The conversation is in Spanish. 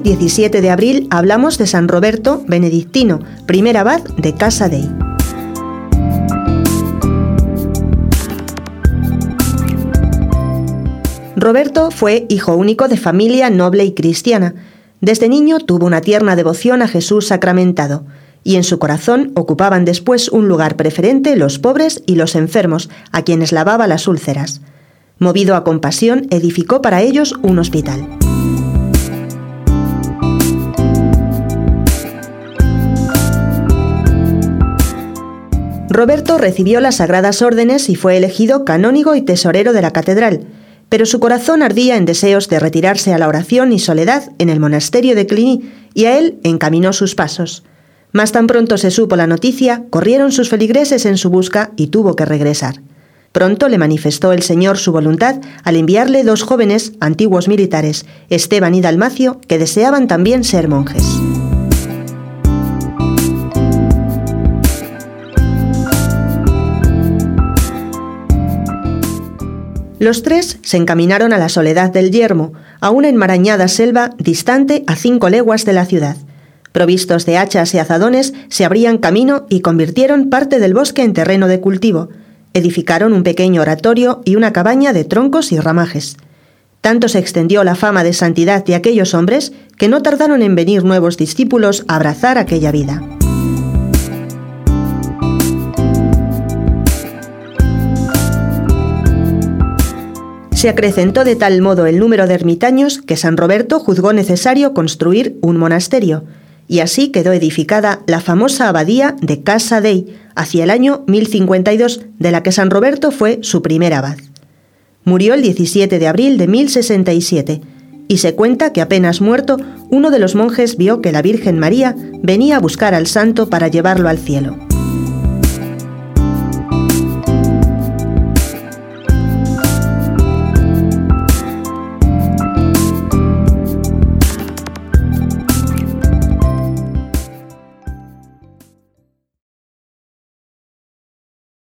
17 de abril hablamos de San Roberto Benedictino, primer abad de Casa Dei. Roberto fue hijo único de familia noble y cristiana. Desde niño tuvo una tierna devoción a Jesús sacramentado, y en su corazón ocupaban después un lugar preferente los pobres y los enfermos, a quienes lavaba las úlceras. Movido a compasión, edificó para ellos un hospital. Roberto recibió las sagradas órdenes y fue elegido canónigo y tesorero de la catedral, pero su corazón ardía en deseos de retirarse a la oración y soledad en el monasterio de Cluny, y a él encaminó sus pasos. Más tan pronto se supo la noticia, corrieron sus feligreses en su busca y tuvo que regresar. Pronto le manifestó el Señor su voluntad al enviarle dos jóvenes antiguos militares, Esteban y Dalmacio, que deseaban también ser monjes. Los tres se encaminaron a la soledad del yermo, a una enmarañada selva distante a cinco leguas de la ciudad. Provistos de hachas y azadones, se abrían camino y convirtieron parte del bosque en terreno de cultivo. Edificaron un pequeño oratorio y una cabaña de troncos y ramajes. Tanto se extendió la fama de santidad de aquellos hombres que no tardaron en venir nuevos discípulos a abrazar aquella vida. Se acrecentó de tal modo el número de ermitaños que San Roberto juzgó necesario construir un monasterio, y así quedó edificada la famosa abadía de Casa Dei hacia el año 1052, de la que San Roberto fue su primer abad. Murió el 17 de abril de 1067, y se cuenta que apenas muerto, uno de los monjes vio que la Virgen María venía a buscar al santo para llevarlo al cielo.